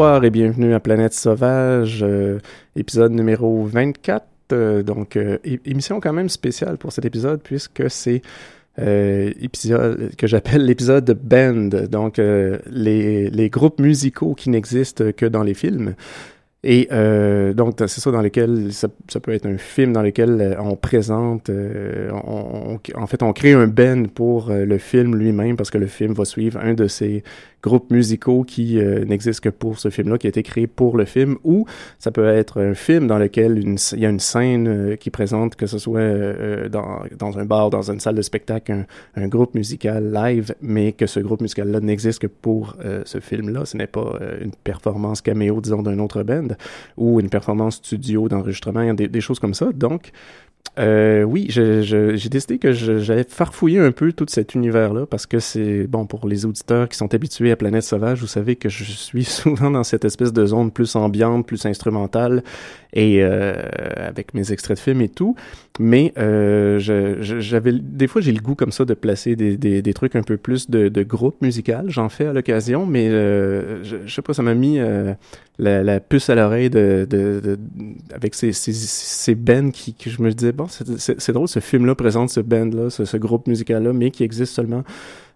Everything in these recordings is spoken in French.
Bonsoir et bienvenue à Planète Sauvage, euh, épisode numéro 24. euh, donc, euh, émission quand même spéciale pour cet épisode puisque c'est épisode que j'appelle l'épisode de Band, donc les groupes musicaux qui n'existent que dans les films. Et euh, donc, c'est ça dans lequel ça, peut être un film dans lequel euh, on présente, euh, on, en fait, on crée un band pour euh, le film lui-même parce que le film va suivre un de ces groupes musicaux qui euh, n'existent que pour ce film-là, qui a été créé pour le film, ou ça peut être un film dans lequel il y a une scène euh, qui présente, que ce soit dans, dans un bar, dans une salle de spectacle, un, un groupe musical live, mais que ce groupe musical-là n'existe que pour ce film-là. Ce n'est pas une performance caméo, disons, d'un autre band, ou une performance studio d'enregistrement, des, des choses comme ça. Donc, euh, oui, j'ai décidé que j'allais farfouiller un peu tout cet univers-là parce que c'est bon pour les auditeurs qui sont habitués à Planète Sauvage. Vous savez que je suis souvent dans cette espèce de zone plus ambiante, plus instrumentale et euh, avec mes extraits de films et tout. Mais euh, j'avais des fois j'ai le goût comme ça de placer des, trucs un peu plus de, groupe musical. J'en fais à l'occasion, mais je, je sais pas, ça m'a mis la, la puce à l'oreille de, de, de- avec ces, ces, ces bands qui, je me disais bon c'est- drôle ce film là présente ce band là ce, ce groupe musical là mais qui existe seulement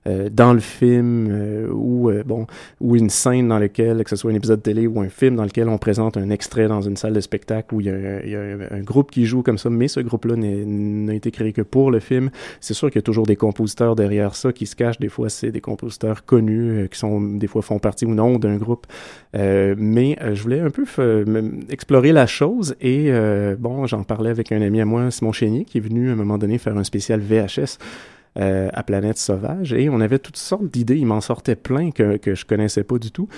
euh, dans le film euh, ou euh, bon ou une scène dans laquelle que ce soit un épisode de télé ou un film dans lequel on présente un extrait dans une salle de spectacle où il y a, il y a un, un groupe qui joue comme ça mais ce groupe-là n'est- n'a été créé que pour le film. C'est sûr qu'il y a toujours des compositeurs derrière ça qui se cachent. Des fois c'est des compositeurs connus euh, qui sont des fois font partie ou non d'un groupe. Euh, mais euh, je voulais un peu explorer la chose et bon j'en parlais avec un ami à moi Simon Chénier qui est venu à un moment donné faire un spécial VHS euh, à Planète Sauvage et on avait toutes sortes d'idées. Il m'en sortait plein que, que je connaissais pas du tout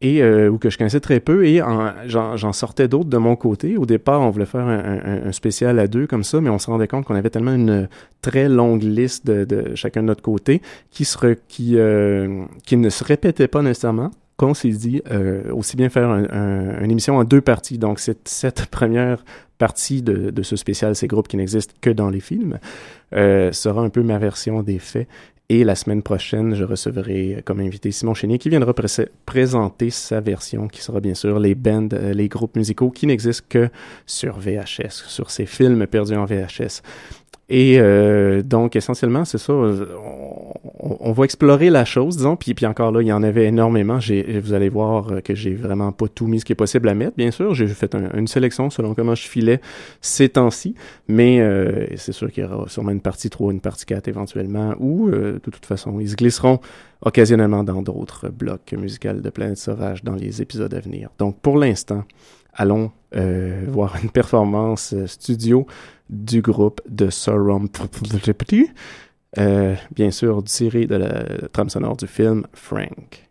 et euh, ou que je connaissais très peu et en- j'en sortais d'autres de mon côté. Au départ, on voulait faire un, spécial à deux comme ça, mais on se rendait compte qu'on avait tellement une très longue liste de, chacun de notre côté qui, se qui, euh, qui ne se répétait pas nécessairement qu'on s'est dit euh, aussi bien faire un- un- une émission en deux parties. Donc cette, cette première partie de, de ce spécial, ces groupes qui n'existent que dans les films, euh, sera un peu ma version des faits. Et la semaine prochaine, je recevrai comme invité Simon Chénier qui viendra pré- présenter sa version, qui sera bien sûr les bands, euh, les groupes musicaux qui n'existent que sur VHS, sur ces films perdus en VHS. Et euh, donc, essentiellement, c'est ça. euh, On, on va explorer la chose, disons. Puis, puis encore là, il y en avait énormément. Vous allez voir euh, que j'ai vraiment pas tout mis ce qui est possible à mettre, bien sûr. J'ai fait un- une sélection selon comment je filais ces temps-ci. Mais euh, c'est sûr qu'il y aura sûrement une partie 3, une partie 4 éventuellement. Ou, euh, de toute façon, ils se glisseront occasionnellement dans d'autres blocs musicaux de Planète Sauvage dans les épisodes à venir. Donc, pour l'instant, allons euh, voir une performance euh, studio du groupe de Sorum euh, bien sûr tiré de la trame sonore du film Frank.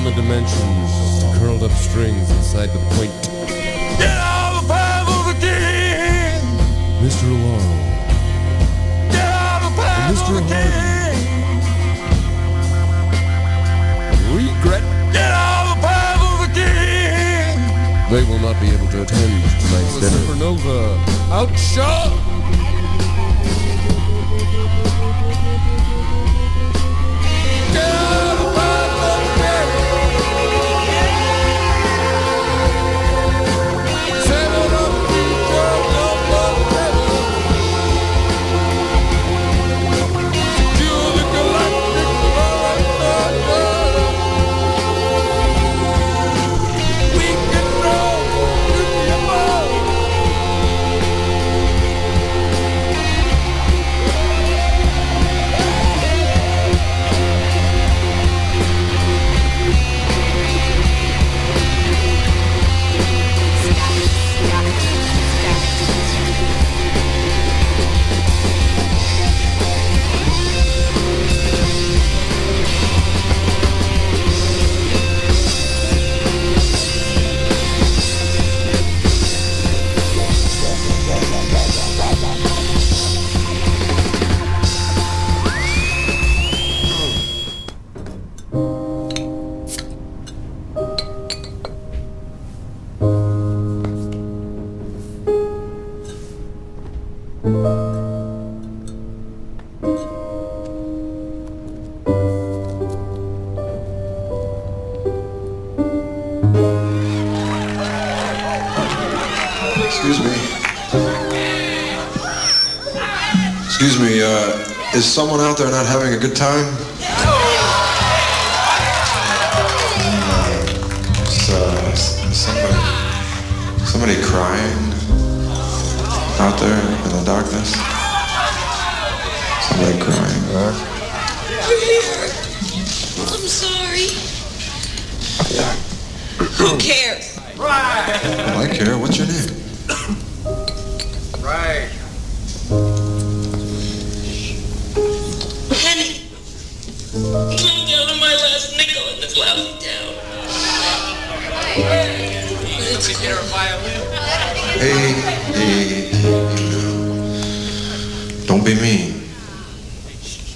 Down the dimensions, to curled up strings inside the point. Get out of the the king! Mr. Laurel. Get out of the path Mr. of the king! Regret. Get out of the the king! They will not be able to attend tonight's dinner. Supernova outshot! Excuse me. Excuse me, uh, is someone out there not having a good time? Uh, is, uh, someone Somebody crying out there in the darkness. Somebody crying. I'm sorry. Who cares? Well, I care. What's your name? that's. Hey, hey, don't be mean.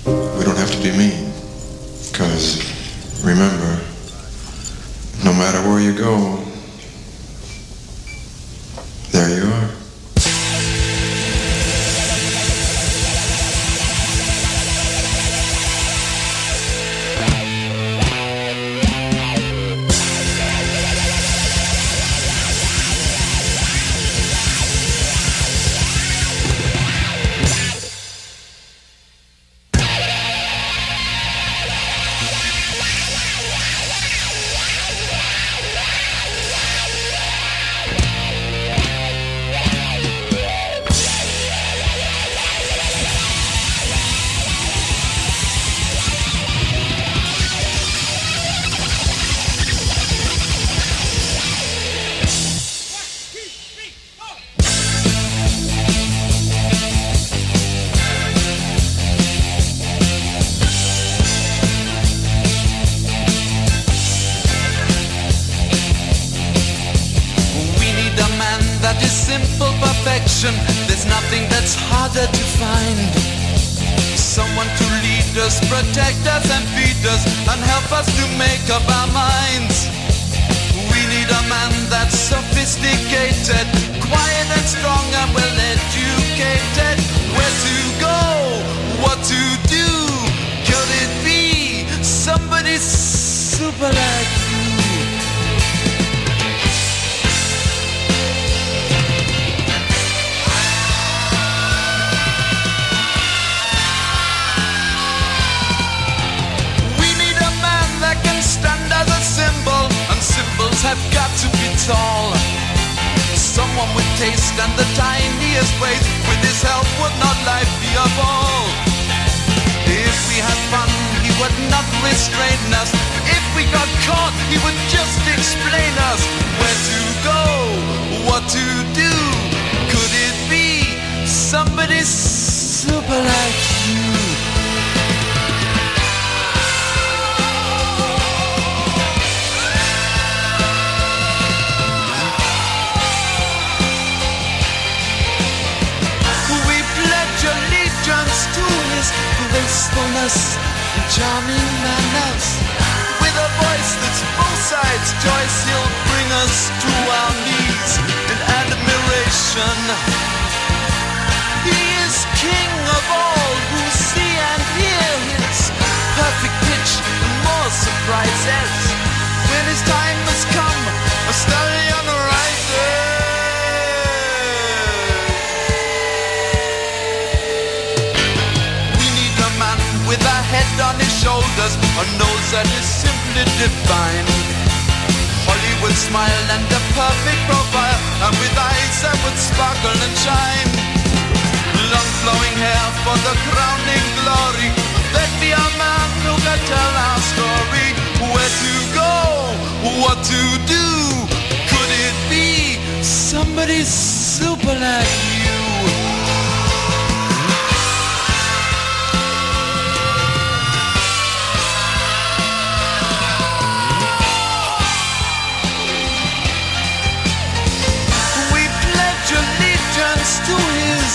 We don't have to be mean. Perfection. There's nothing that's harder to find. Someone to lead us, protect us, and feed us, and help us to make up our minds. We need a man that's sophisticated, quiet and strong, and well educated. Where to go, what to do? Could it be somebody super like have got to be tall. Someone with taste and the tiniest ways, with his help would not life be a ball. If we had fun, he would not restrain us. If we got caught, he would just explain us where to go, what to do. Could it be somebody super like gracefulness and charming manners. With a voice that's both sides choice, he'll bring us to our knees in admiration. He is king of all who see and hear his perfect pitch and more surprises. When his time has come, a stallion his a nose that is simply divine. Hollywood smile and a perfect profile, and with eyes that would sparkle and shine. Long flowing hair for the crowning glory. Let be a man who can tell our story. Where to go, what to do. Could it be somebody super like you?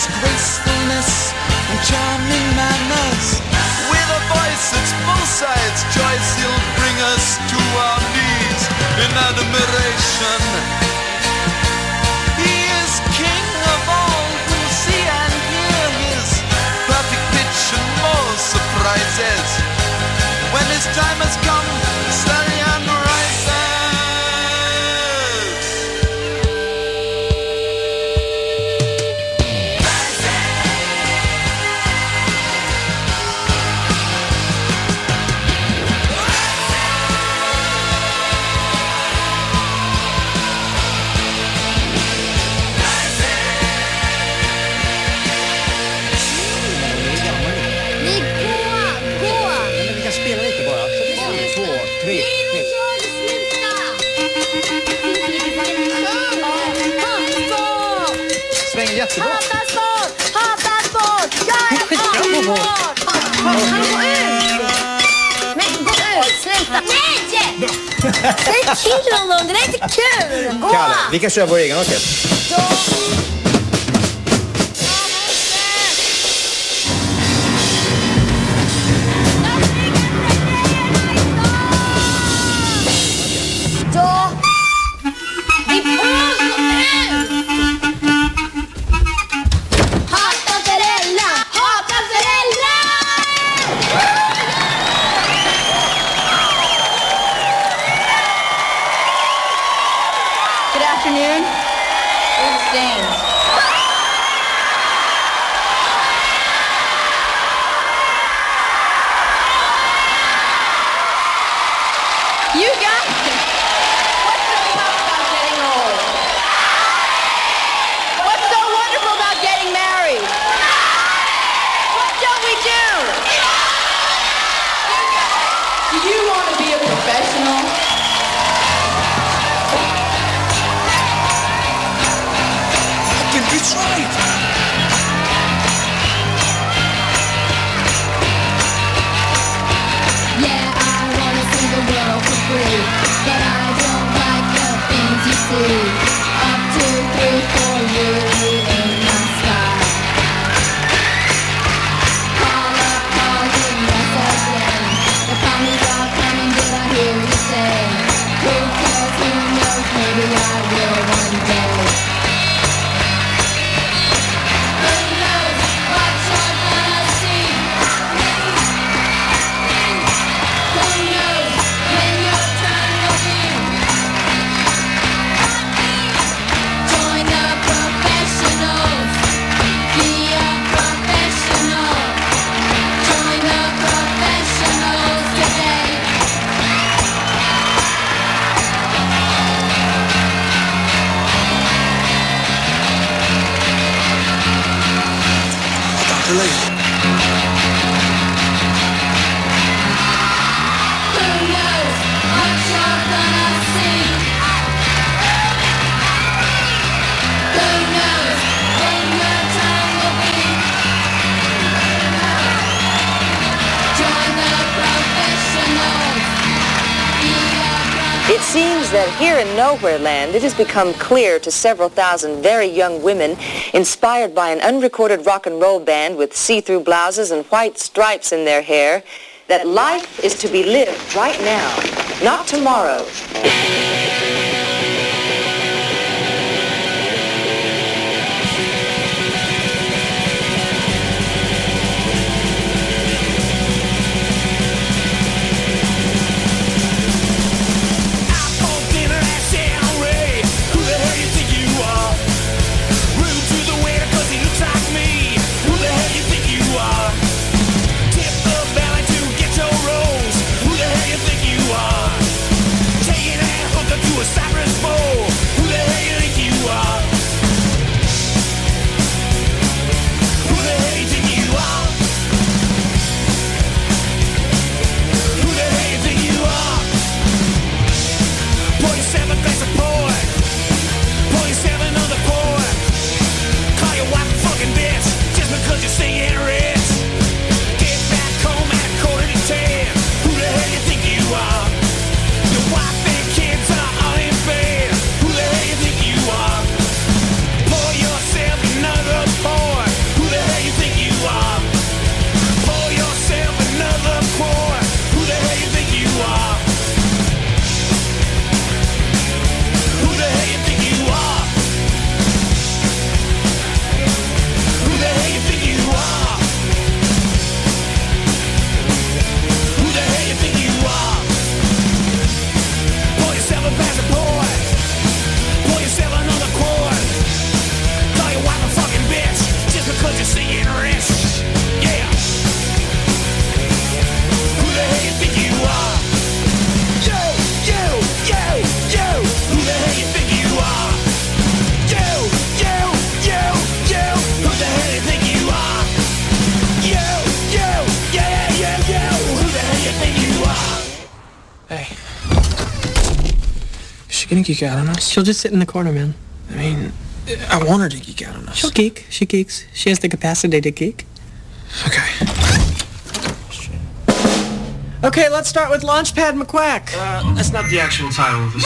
Gracefulness and charming manners. With a voice that's both sides choice, he'll bring us to our knees in admiration. He is king of all who see and hear his perfect pitch and more surprises. When his time has come, Säg till honom, det där är inte kul! Gå! Kalle, vi kan köra vår egen orkester. Here in Nowhere Land, it has become clear to several thousand very young women inspired by an unrecorded rock and roll band with see-through blouses and white stripes in their hair that life is to be lived right now, not tomorrow. geek out on us? She'll just sit in the corner, man. I mean, I want her to geek out on us. She'll geek. She geeks. She has the capacity to geek. Okay. Okay, let's start with Launchpad McQuack. Uh, that's not the actual title of this.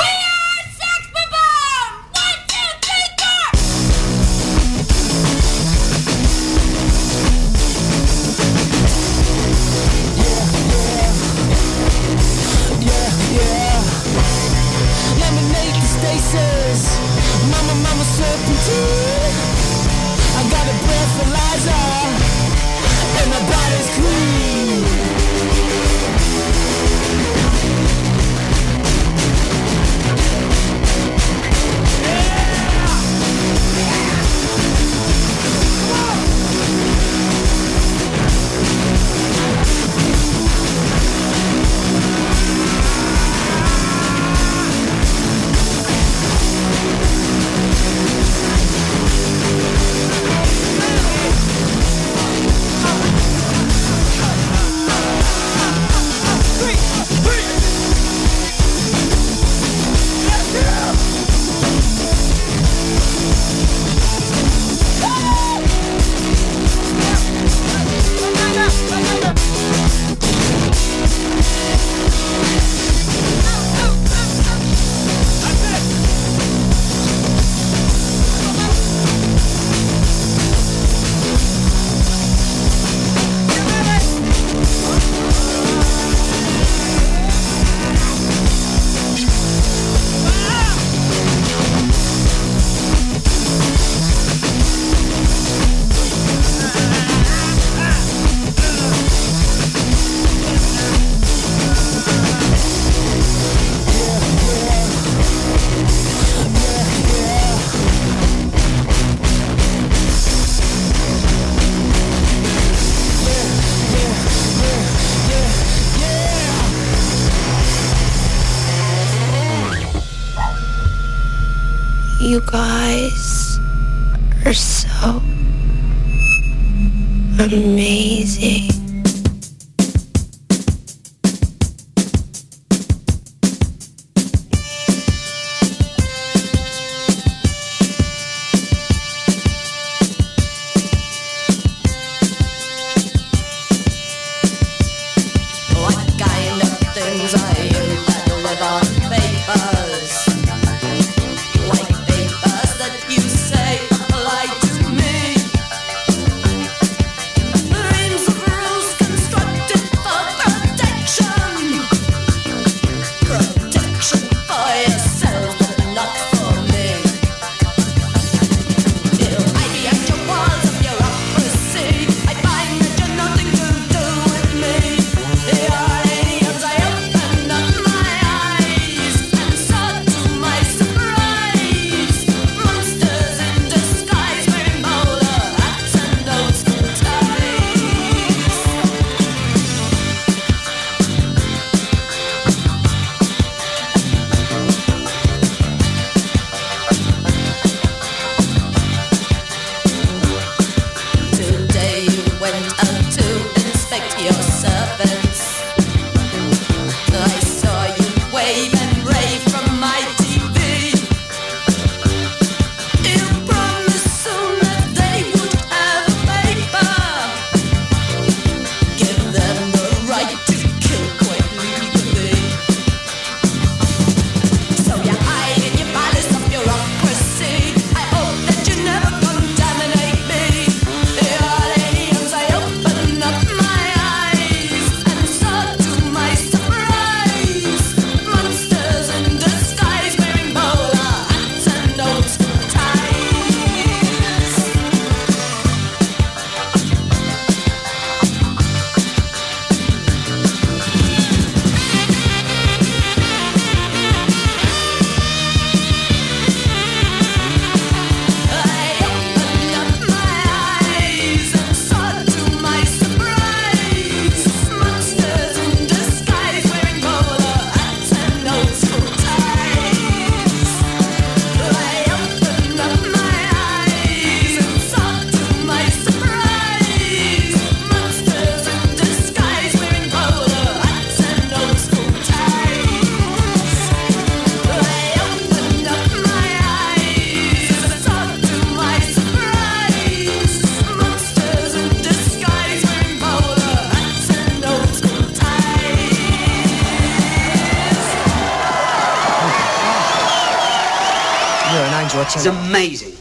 Amazing.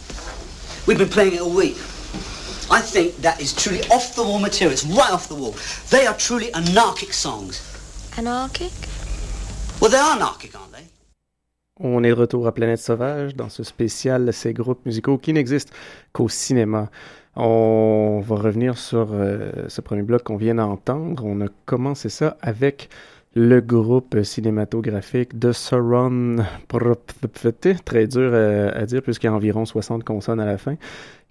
We've been playing it all week. I think that is truly off the wall material. It's right off the wall. They are truly anarchic songs. Anarchic? Well, they are anarchic, aren't they? On est de retour à Planète Sauvage dans ce spécial ces groupes musicaux qui n'existent qu'au cinéma. On va revenir sur euh, ce premier bloc qu'on vient d'entendre. On a commencé ça avec le groupe cinématographique de Sauron, très dur euh, à dire puisqu'il y a environ 60 consonnes à la fin.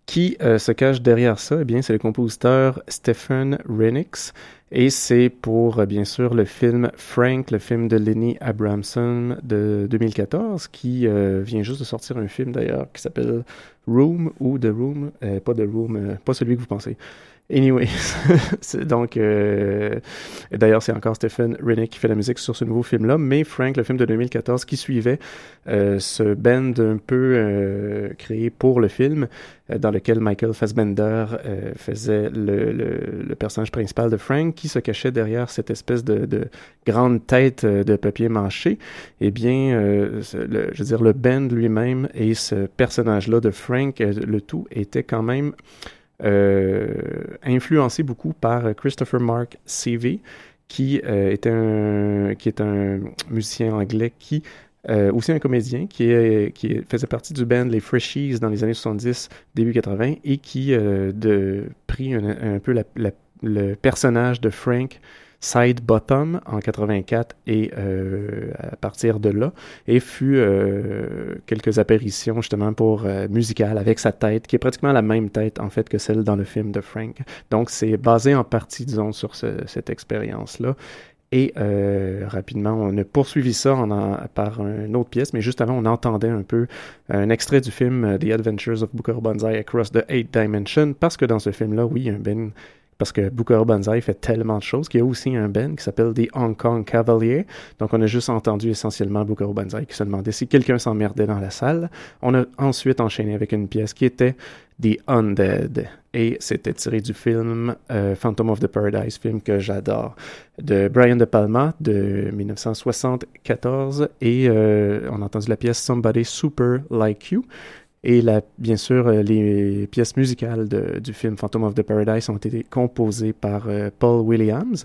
Qui euh, se cache derrière ça? Eh bien, c'est le compositeur Stephen Renix. Et c'est pour, euh, bien sûr, le film Frank, le film de Lenny Abramson de 2014, qui vient juste de sortir un film d'ailleurs qui s'appelle Room ou The Room, pas The Room, pas celui que vous pensez. Anyway, donc, euh, d'ailleurs, c'est encore Stephen Rennick qui fait la musique sur ce nouveau film-là, mais Frank, le film de 2014, qui suivait euh, ce band un peu euh, créé pour le film, euh, dans lequel Michael Fassbender euh, faisait le, personnage principal de Frank, qui se cachait derrière cette espèce de, de grande tête euh, de papier mâché. Eh bien, le- je veux dire, le band lui-même et ce personnage-là de Frank, le tout était quand même influencé beaucoup par euh, Christopher Mark Seavey, qui, euh, était un, qui est un musicien anglais qui euh, aussi un comédien qui, est, qui est- faisait partie du band Les Freshies dans les années 70, début 80, et qui euh, de, pris un, peu le personnage de Frank Side Bottom en 84 et euh, à partir de là et fut euh, quelques apparitions justement pour euh, musicales avec sa tête qui est pratiquement la même tête en fait que celle dans le film de Frank. Donc c'est basé en partie disons sur ce- cette expérience là. Et euh, rapidement, on a poursuivi ça en, par une autre pièce, mais juste avant, on entendait un peu un extrait du film The Adventures of Booker Banzai Across the Eight Dimension, parce que dans ce film-là, oui, un Ben parce que Booker Banzai fait tellement de choses qu'il y a aussi un band qui s'appelle The Hong Kong Cavalier. Donc, on a juste entendu essentiellement Booker Banzai qui se demandait si quelqu'un s'emmerdait dans la salle. On a ensuite enchaîné avec une pièce qui était The Undead. Et c'était tiré du film euh, Phantom of the Paradise, film que j'adore, de Brian De Palma de 1974. Et euh, on a entendu la pièce Somebody Super Like You. Et bien sûr, euh, les pièces musicales du film Phantom of the Paradise ont été composées par euh, Paul Williams.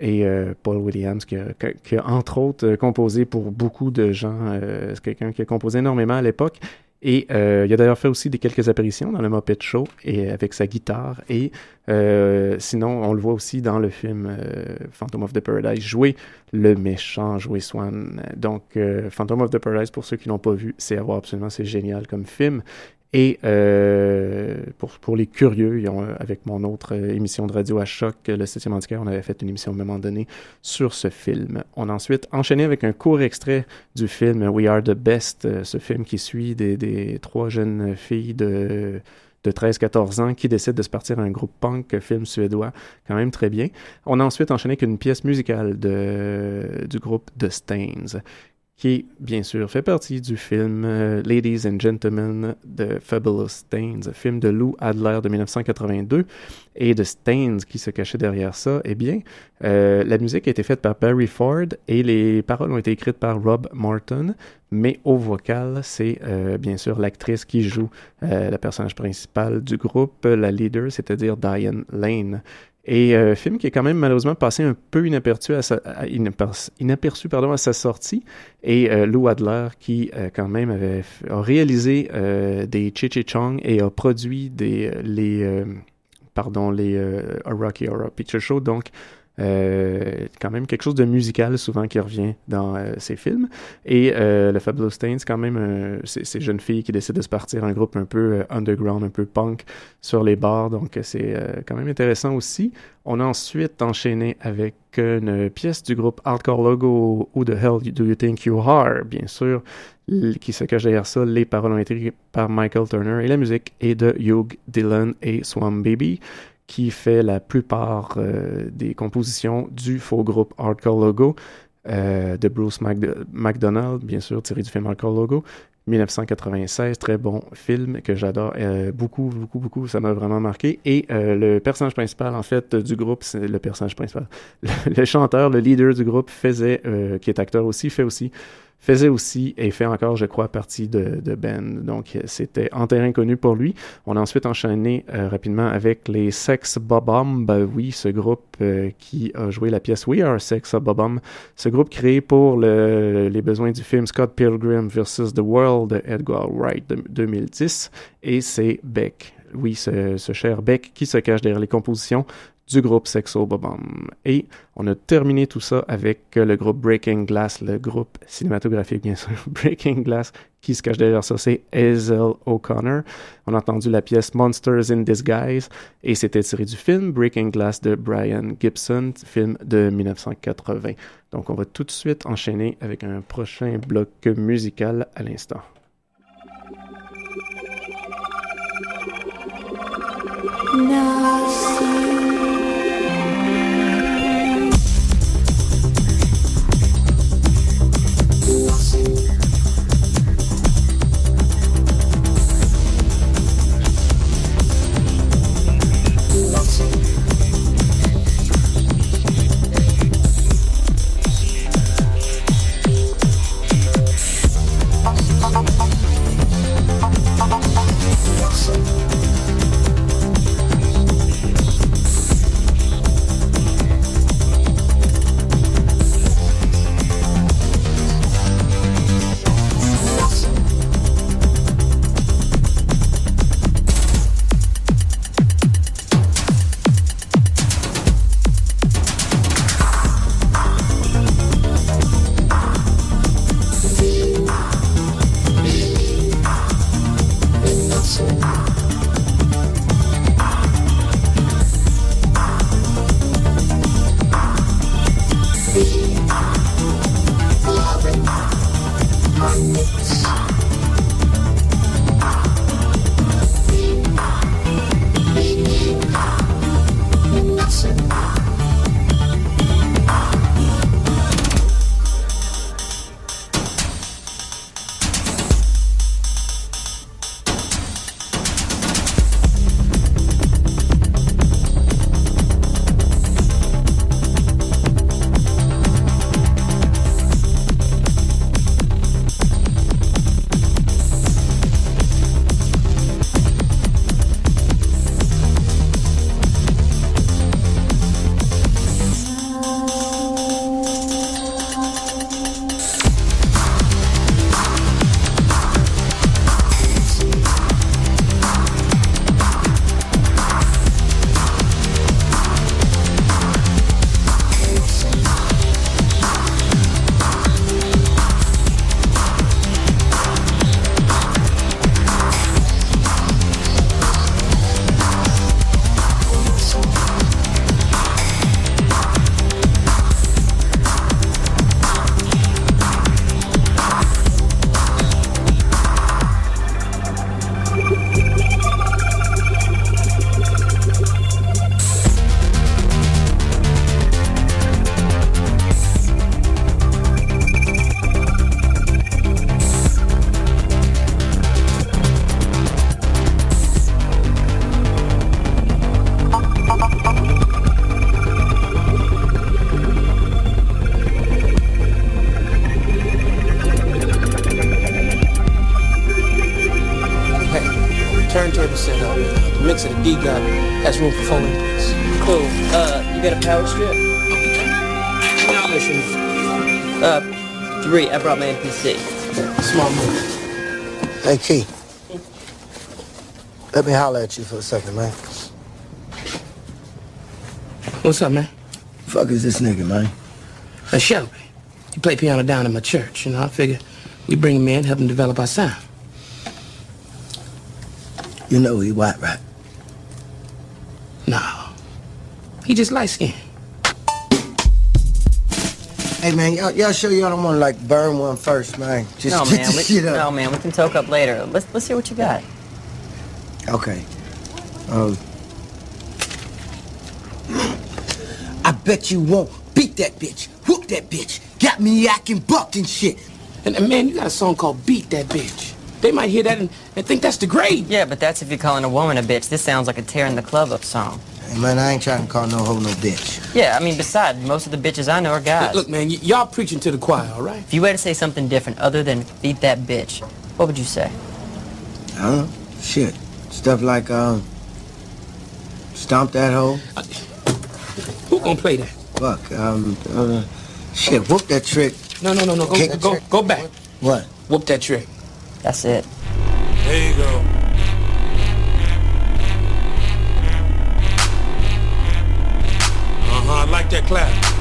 Et euh, Paul Williams, qui a, entre autres composé pour beaucoup de gens, c'est quelqu'un qui a composé énormément à l'époque. Et euh, il a d'ailleurs fait aussi des quelques apparitions dans le Muppet Show et avec sa guitare. Et euh, sinon, on le voit aussi dans le film euh, Phantom of the Paradise jouer le méchant, jouer Swan. Donc, euh, Phantom of the Paradise, pour ceux qui l'ont pas vu, c'est à voir absolument, c'est génial comme film. Et euh, pour, pour les curieux, ont, euh, avec mon autre euh, émission de radio à choc, euh, le 7e handicap, on avait fait une émission à un moment donné sur ce film. On a ensuite enchaîné avec un court extrait du film We Are the Best, ce film qui suit des, des trois jeunes filles de de 13-14 ans qui décident de se partir à un groupe punk, film suédois, quand même très bien. On a ensuite enchaîné avec une pièce musicale de, du groupe The Stains, qui, bien sûr, fait partie du film euh, Ladies and Gentlemen de Fabulous Stains, film de Lou Adler de 1982, et de Stains qui se cachait derrière ça. Eh bien, euh, la musique a été faite par Barry Ford et les paroles ont été écrites par Rob Martin, mais au vocal, c'est euh, bien sûr l'actrice qui joue la personnage principale du groupe, la leader, c'est-à-dire Diane Lane. Et euh, film qui est quand même malheureusement passé un peu inaperçu à sa, sortie. Et euh, Lou Adler qui euh, quand même avait a réalisé euh, des Chi Chong et a produit des les A Rocky Horror Picture Show. Donc euh, quand même quelque chose de musical souvent qui revient dans euh, ces films. Et euh, le Fabulous Stains, quand même, euh, c'est ces jeunes filles qui décident de se partir un groupe un peu underground, un peu punk sur les bars. Donc c'est quand même intéressant aussi. On a ensuite enchaîné avec une pièce du groupe Hardcore Logo Who the Hell Do You Think You Are, bien sûr, qui se cache derrière ça. Les paroles ont été écrites par Michael Turner et la musique est de Hugh Dillon et Swam Baby qui fait la plupart euh, des compositions du faux groupe Hardcore Logo euh, de Bruce Mac- McDonald, bien sûr, tiré du film Hardcore Logo. 1996, très bon film que j'adore euh, beaucoup, beaucoup, beaucoup, ça m'a vraiment marqué. Et le personnage principal, en fait, du groupe, c'est le personnage principal. Le, le chanteur, le leader du groupe faisait, qui est acteur aussi, fait aussi faisait aussi et fait encore, je crois, partie de, de band. Donc, c'était en terrain connu pour lui. On a ensuite enchaîné euh, rapidement avec les Sex Bobom. Ben oui, ce groupe euh, qui a joué la pièce We Are Sex Bobom. Ce groupe créé pour le- les besoins du film Scott Pilgrim vs. The World de Edgar Wright de 2010. Et c'est Beck. Oui, ce, ce cher Beck qui se cache derrière les compositions du groupe Sexo Bobom. Et on a terminé tout ça avec euh, le groupe Breaking Glass, le groupe cinématographique bien sûr, Breaking Glass, qui se cache derrière ça, c'est Hazel O'Connor. On a entendu la pièce Monsters in Disguise et c'était tiré du film Breaking Glass de Brian Gibson, film de 1980. Donc on va tout de suite enchaîner avec un prochain bloc musical à l'instant. Strip? Mission. Uh, three. I brought my NPC. Small move. Hey, Key. Let me holler at you for a second, man. What's up, man? Fuck is this nigga, man? Uh, Shelby. He played piano down in my church, you know. I figure we bring him in, help him develop our sound. You know he white, right? No. He just light skinned. Hey, man, y'all, y'all sure y'all don't want to, like, burn one first, man? Just no, get man. the We, shit up. no, man. We can talk up later. Let's let's hear what you got. Okay. Um, I bet you won't beat that bitch, whoop that bitch, got me acting buck and shit. And, and man, you got a song called Beat That Bitch. They might hear that and, and think that's the grade. Yeah, but that's if you're calling a woman a bitch. This sounds like a tearing the club up song. Hey, man, I ain't trying to call no hoe no bitch. Yeah, I mean, besides, most of the bitches I know are guys. Look, man, y'all preaching to the choir, all right? If you were to say something different other than beat that bitch, what would you say? Huh? Shit. Stuff like, um, stomp that hoe. Uh, who gonna play that? Fuck, um, uh, shit, whoop that trick. No, no, no, no, go, go, go, go back. What? Whoop that trick. That's it. There you go. that clap.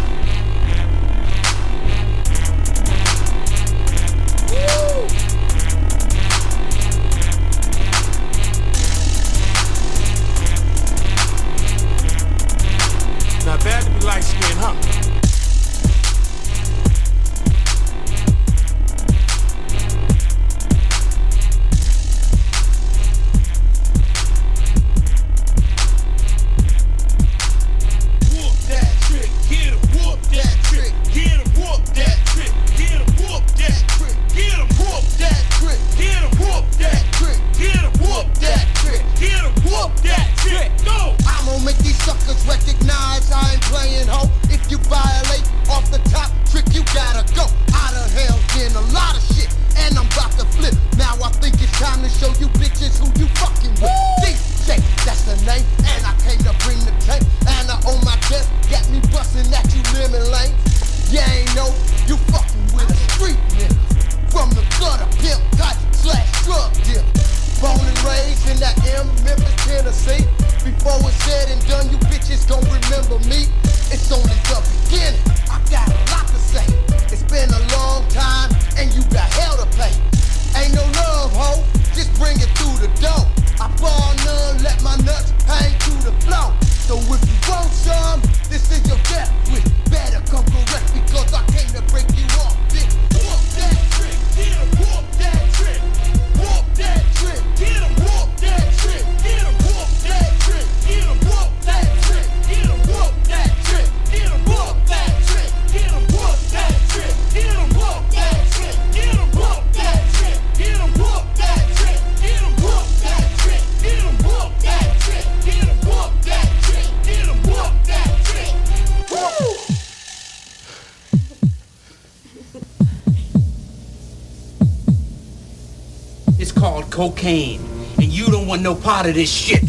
Out of this shit.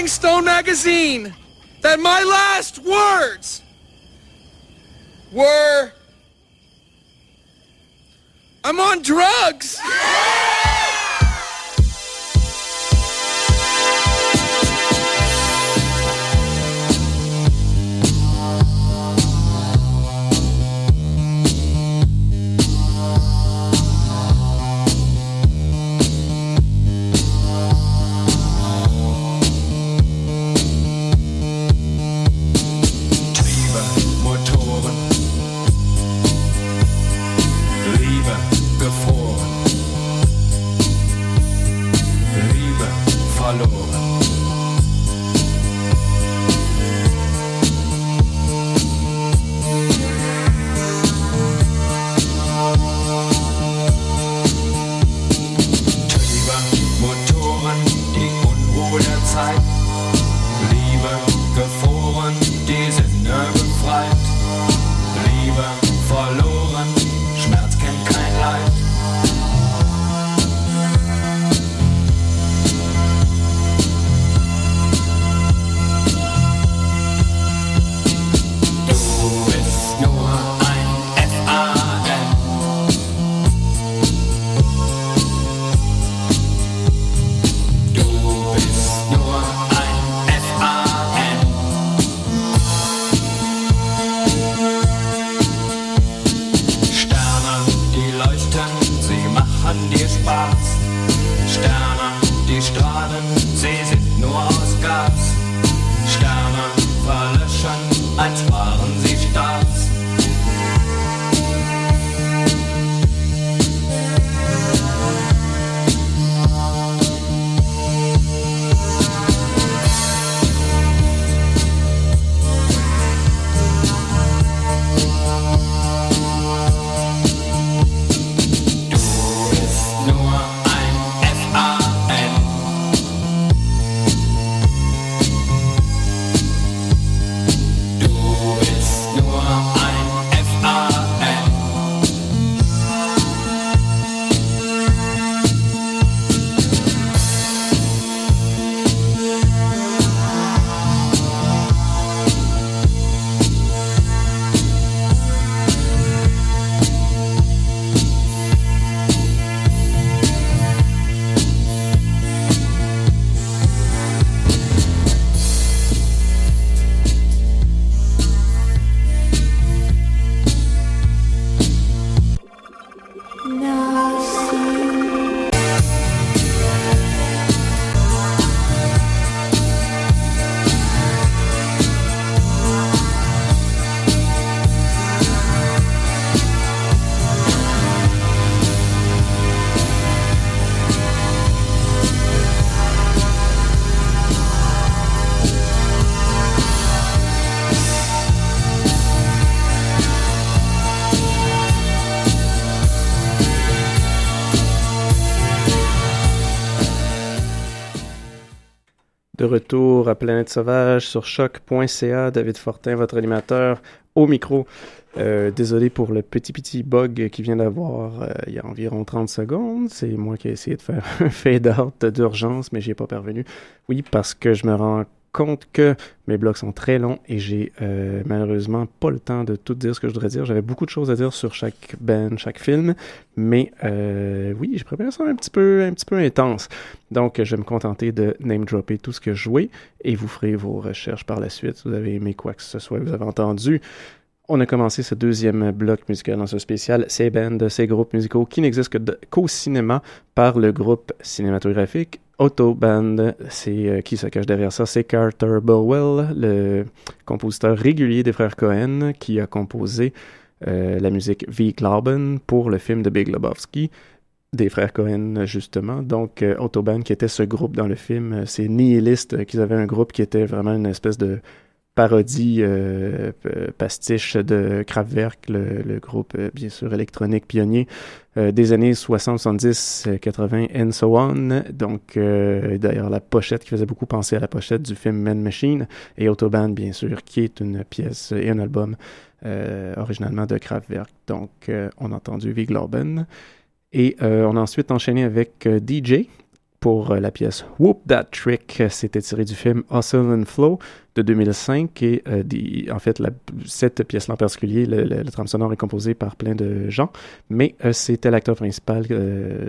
Rolling Stone magazine that my last words were, I'm on drugs. De retour à Planète Sauvage sur choc.ca, David Fortin, votre animateur au micro. Euh, désolé pour le petit petit bug qui vient d'avoir euh, il y a environ 30 secondes. C'est moi qui ai essayé de faire un fade-out d'urgence, mais j'y ai pas parvenu. Oui, parce que je me rends compte que mes blogs sont très longs et j'ai euh, malheureusement pas le temps de tout dire ce que je voudrais dire. J'avais beaucoup de choses à dire sur chaque band, chaque film, mais euh, oui, j'ai préparé ça un petit peu, un petit peu intense. Donc, je vais me contenter de name dropper tout ce que je jouais et vous ferez vos recherches par la suite. Si vous avez aimé quoi que ce soit, vous avez entendu. On a commencé ce deuxième bloc musical dans ce spécial, ces bands, ces groupes musicaux qui n'existent qu'au cinéma par le groupe cinématographique Autoband. C'est euh, qui se cache derrière ça? C'est Carter Burwell, le compositeur régulier des frères Cohen, qui a composé euh, la musique V. Glauben pour le film de Big Lebowski des frères Cohen, justement. Donc, euh, Autobahn, qui était ce groupe dans le film, c'est nihiliste, qu'ils avaient un groupe qui était vraiment une espèce de parodie euh, pastiche de Kraftwerk, le, groupe, euh, bien sûr, électronique pionnier euh, des années 60, 70, euh, 80, and so on. Donc, d'ailleurs, la pochette qui faisait beaucoup penser à la pochette du film Man Machine et Autobahn, bien sûr, qui est une pièce et un album originalement de Kraftwerk. Donc, on a entendu V. Glauben. Et on a ensuite enchaîné avec DJ, pour euh, la pièce Whoop That Trick. C'était tiré du film Hustle and Flow de 2005 et euh, en fait cette pièce-là en particulier, le, le- sonore est composé par plein de gens, mais euh, c'était l'acteur principal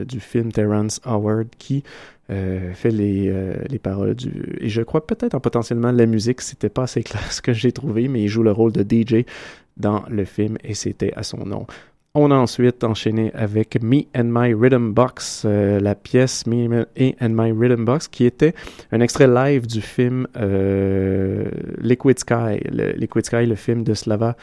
du film Terrence Howard qui fait les, les paroles du et je crois peut-être en potentiellement la musique, c'était pas assez clair ce que j'ai trouvé, mais il joue le rôle de DJ dans le film et c'était à son nom. On a ensuite enchaîné avec Me and My Rhythm Box, euh, la pièce Me and My Rhythm Box, qui était un extrait live du film euh, Liquid Sky. Liquid Sky, le film de Slava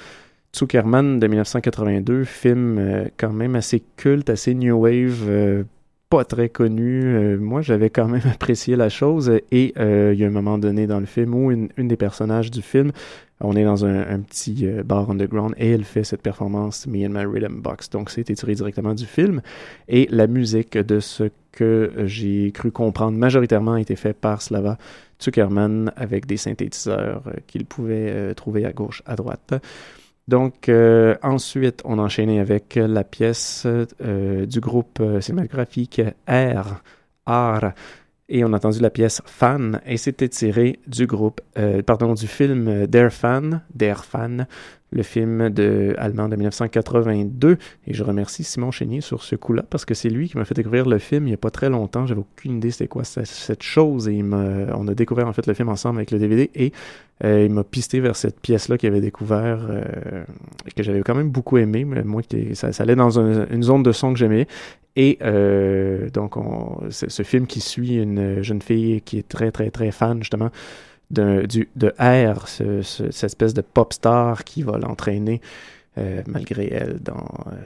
Zuckerman de 1982, film euh, quand même assez culte, assez new wave, pas très connu. Moi, j'avais quand même apprécié la chose et il y a un moment donné dans le film où une des personnages du film, on est dans un, petit euh, bar underground et elle fait cette performance Me and My Rhythm Box. Donc, c'est tiré directement du film et la musique de ce que j'ai cru comprendre majoritairement a été fait par Slava Zuckerman avec des synthétiseurs euh, qu'il pouvait euh, trouver à gauche, à droite. Donc, ensuite, on a enchaîné avec la pièce du groupe cinématographique R, R, et on a entendu la pièce Fan, et c'était tiré du groupe, euh, pardon, du film euh, Der Fan, Der Fan, le film de, allemand de 1982. Et je remercie Simon Chénier sur ce coup-là, parce que c'est lui qui m'a fait découvrir le film il n'y a pas très longtemps. J'avais aucune idée c'était quoi ce- cette chose, et il m'a- on a découvert en fait le film ensemble avec le DVD, et euh, il m'a pisté vers cette pièce-là qu'il avait découvert, euh, que j'avais quand même beaucoup aimé, moi, ça, ça allait dans un- une zone de son que j'aimais. Et euh, donc, on, ce film qui suit une jeune fille qui est très, très, très fan, justement, de R, ce- ce- cette espèce de pop star qui va l'entraîner, euh, malgré elle, dans euh,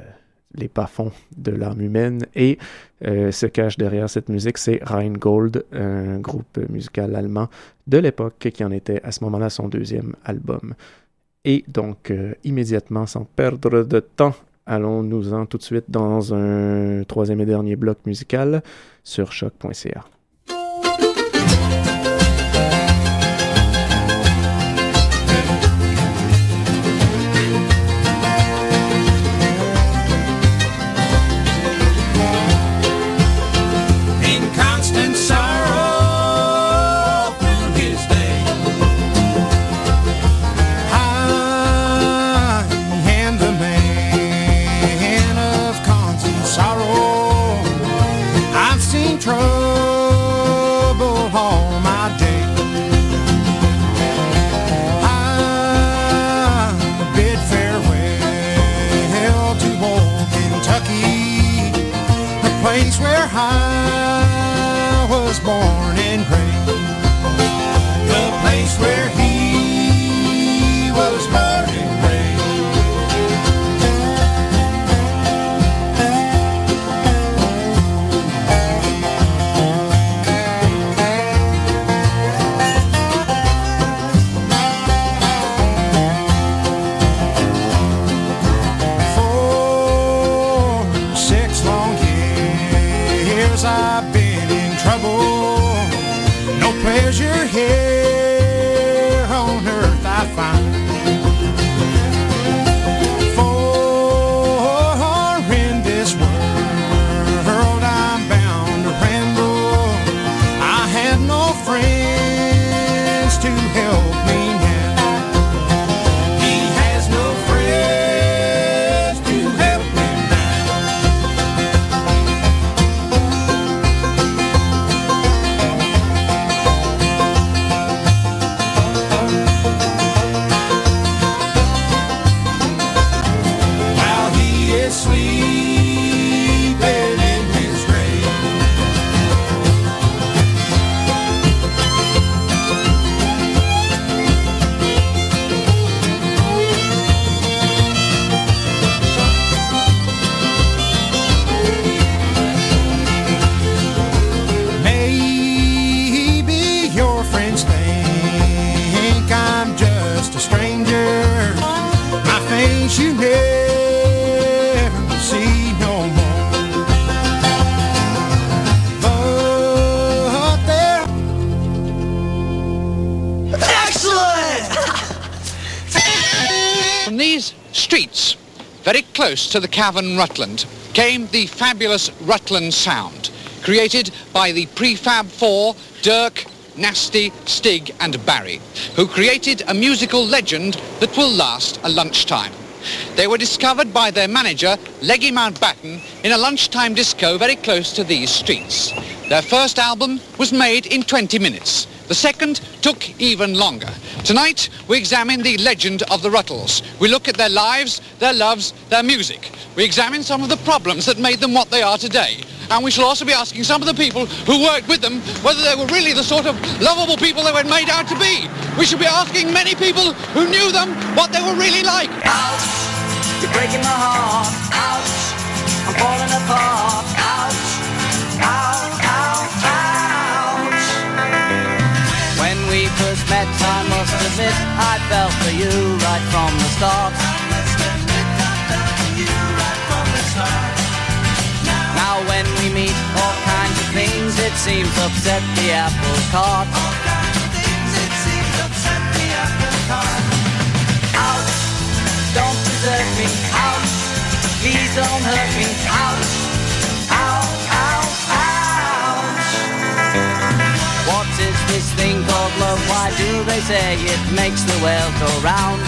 les bas-fonds de l'âme humaine. Et euh, se cache derrière cette musique, c'est Rheingold, un groupe musical allemand de l'époque qui en était à ce moment-là son deuxième album. Et donc, euh, immédiatement, sans perdre de temps, allons-nous-en tout de suite dans un troisième et dernier bloc musical sur choc.ca. close to the cavern Rutland, came the fabulous Rutland Sound. created by the Prefab Four, Dirk, Nasty, Stig and Barry, who created a musical legend that will last a lunchtime. They were discovered by their manager, Leggy Mountbatten, in a lunchtime disco very close to these streets. Their first album was made in 20 minutes. The second took even longer. Tonight, we examine the legend of the Ruttles. We look at their lives, their loves, their music. We examine some of the problems that made them what they are today. And we shall also be asking some of the people who worked with them whether they were really the sort of lovable people they were made out to be. We shall be asking many people who knew them what they were really like. Ouch, you're breaking my heart. Ouch, I'm falling apart. Ouch, ow, ow, ouch. We first met, I must admit, I fell for you right from the start. Now when we meet, all kinds of things, it seems upset the apple cart. Ouch, don't desert me. Ouch, please don't hurt me. Ouch, Why do they say it makes the world go round?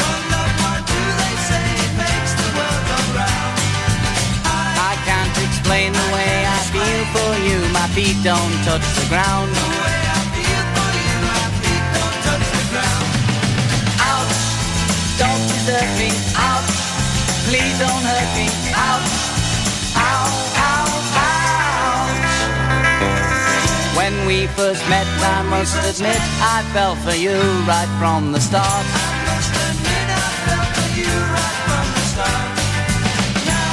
I can't explain the way I feel for you. My feet don't touch the ground. Ouch, don't desert me. Ouch, please don't hurt me. Ouch, When we first met, I must admit, I fell for you right from the start.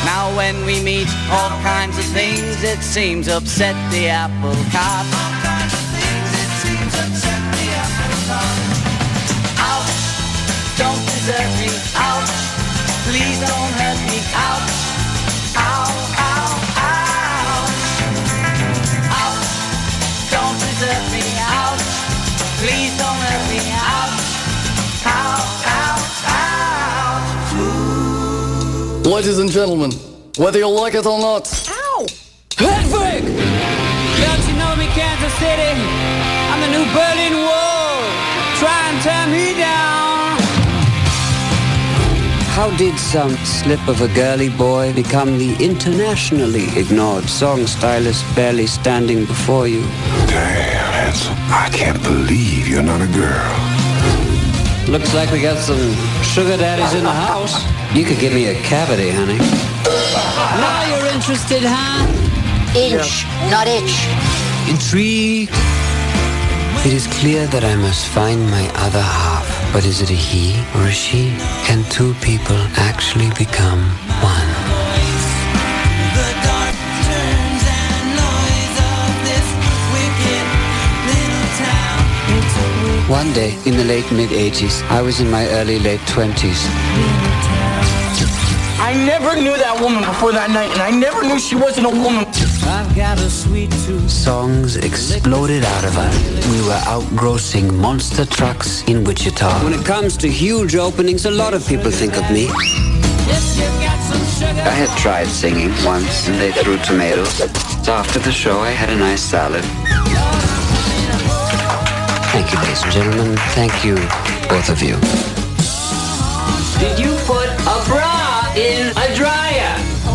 Now when we meet, all kinds of things, it seems upset the apple cart. Don't desert Ladies and gentlemen, whether you like it or not, Ow! Hedwig! Don't you know me, Kansas City? I'm the new Berlin Wall. Try and tear me down. How did some slip of a girly boy become the internationally ignored song stylist barely standing before you? Damn, handsome. I can't believe you're not a girl. Looks like we got some sugar daddies in the house. You could give me a cavity, honey. Now you're interested, huh? Inch, not itch. Intrigued? It is clear that I must find my other half. But is it a he or a she? Can two people actually become one? One day, in the late mid-80s, I was in my early late 20s. I never knew that woman before that night, and I never knew she wasn't a woman. I've got a sweet tooth. Songs exploded out of us. We were outgrossing monster trucks in Wichita. When it comes to huge openings, a lot of people think of me. I had tried singing once, and they threw tomatoes. So after the show, I had a nice salad. Thank you, ladies and gentlemen. Thank you, both of you. Did you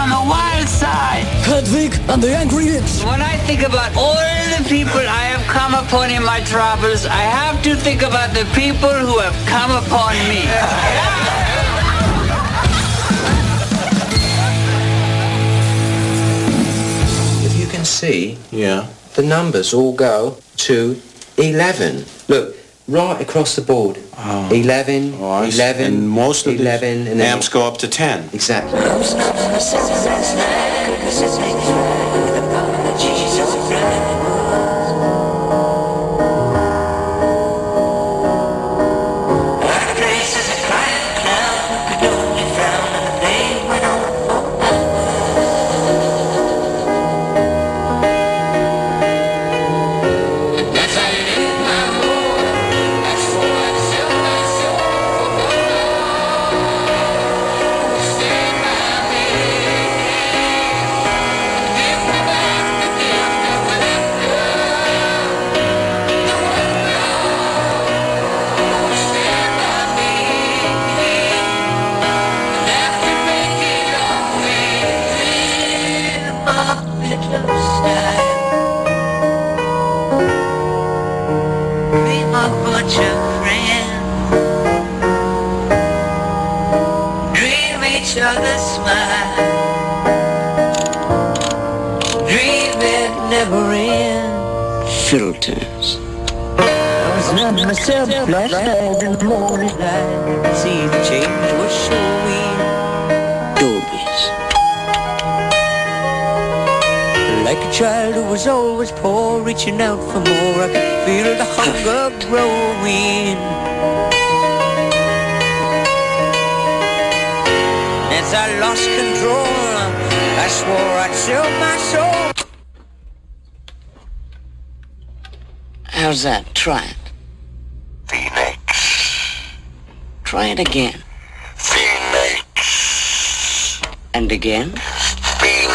on the wild side. Hedwig and the Angry Inch. When I think about all the people I have come upon in my travels, I have to think about the people who have come upon me. If you can see, yeah, the numbers all go to 11. Look, right across the board. Ah. 11, Oh, 11, And most of 11, and then amps go up to 10. Exactly. That? Try it? Phoenix. Try it again. Phoenix. And again? Phoenix.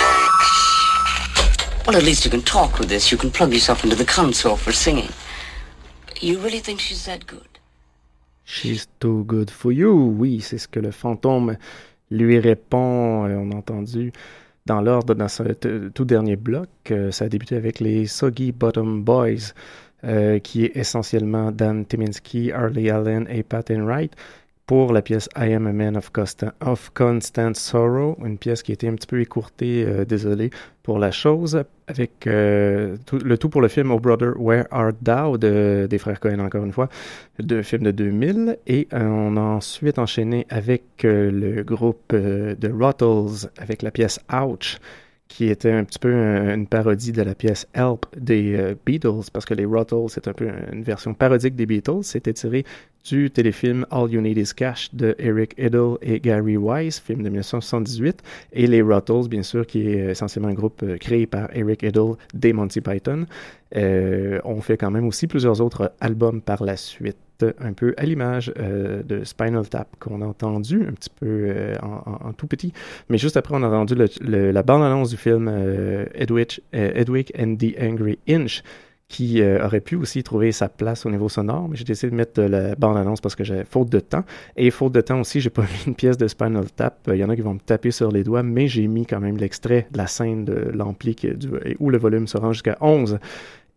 Well, at least you can talk with this. You can plug yourself into the console for singing. You really think she's that good? She's too good for you. Oui, c'est ce que le fantôme lui répond. Euh, On a entendu dans l'ordre dans ce tout dernier bloc. Euh, ça a débuté avec les Soggy Bottom Boys, euh, qui est essentiellement Dan Timinski, Harley Allen et Pat Enright pour la pièce I Am a Man of, Constant, Sorrow, une pièce qui a été un petit peu écourtée, euh, désolé pour la chose, avec euh, le tout pour le film Oh Brother, Where Art Thou de, des frères Cohen, encore une fois, de film de 2000. Et euh, on a ensuite enchaîné avec le groupe de Ruttles, avec la pièce Ouch, qui était un petit peu un- une parodie de la pièce Help des euh, Beatles, parce que les Ruttles, c'est un peu une version parodique des Beatles. C'était tiré du téléfilm All You Need Is Cash de Eric Idle et Gary Wise, film de 1978, et les Ruttles, bien sûr, qui est essentiellement un groupe euh, créé par Eric Idle des Monty Python. Euh, on fait quand même aussi plusieurs autres albums par la suite, un peu à l'image euh, de Spinal Tap qu'on a entendu un petit peu euh, en, tout petit. Mais juste après, on a entendu la bande-annonce du film euh, Edwidge, euh, and the Angry Inch qui aurait pu aussi trouver sa place au niveau sonore, mais j'ai décidé de mettre la bande-annonce parce que j'avais faute de temps. Et faute de temps aussi, j'ai pas mis une pièce de Spinal Tap. Il y en a qui vont me taper sur les doigts, mais j'ai mis quand même l'extrait de la scène de l'ampli où le volume se rend jusqu'à 11.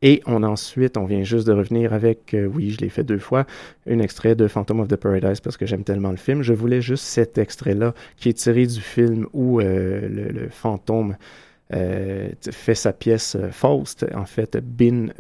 Et on ensuite, on vient juste de revenir avec, euh, oui, je l'ai fait deux fois, un extrait de Phantom of the Paradise parce que j'aime tellement le film. Je voulais juste cet extrait-là qui est tiré du film où euh, le, fantôme euh, fait sa pièce Faust, en fait, Bill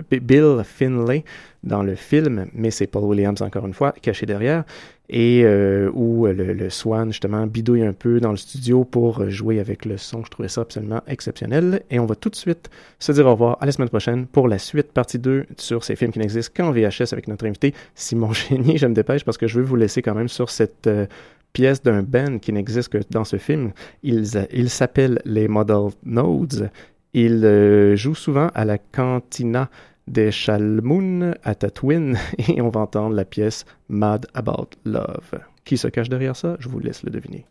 Finlay dans le film, mais c'est Paul Williams encore une fois, caché derrière, et euh, où euh, le, Swan justement bidouille un peu dans le studio pour euh, jouer avec le son. Je trouvais ça absolument exceptionnel. Et on va tout de suite se dire au revoir à la semaine prochaine pour la suite, partie 2 sur ces films qui n'existent qu'en VHS avec notre invité Simon Génier. Je me dépêche parce que je veux vous laisser quand même sur cette pièce d'un band qui n'existe que dans ce film. Ils, ils s'appellent les Model Nodes. Ils euh, jouent souvent à la cantina des Chalmoun à Tatooine et on va entendre la pièce Mad About Love. Qui se cache derrière ça? Je vous laisse le deviner.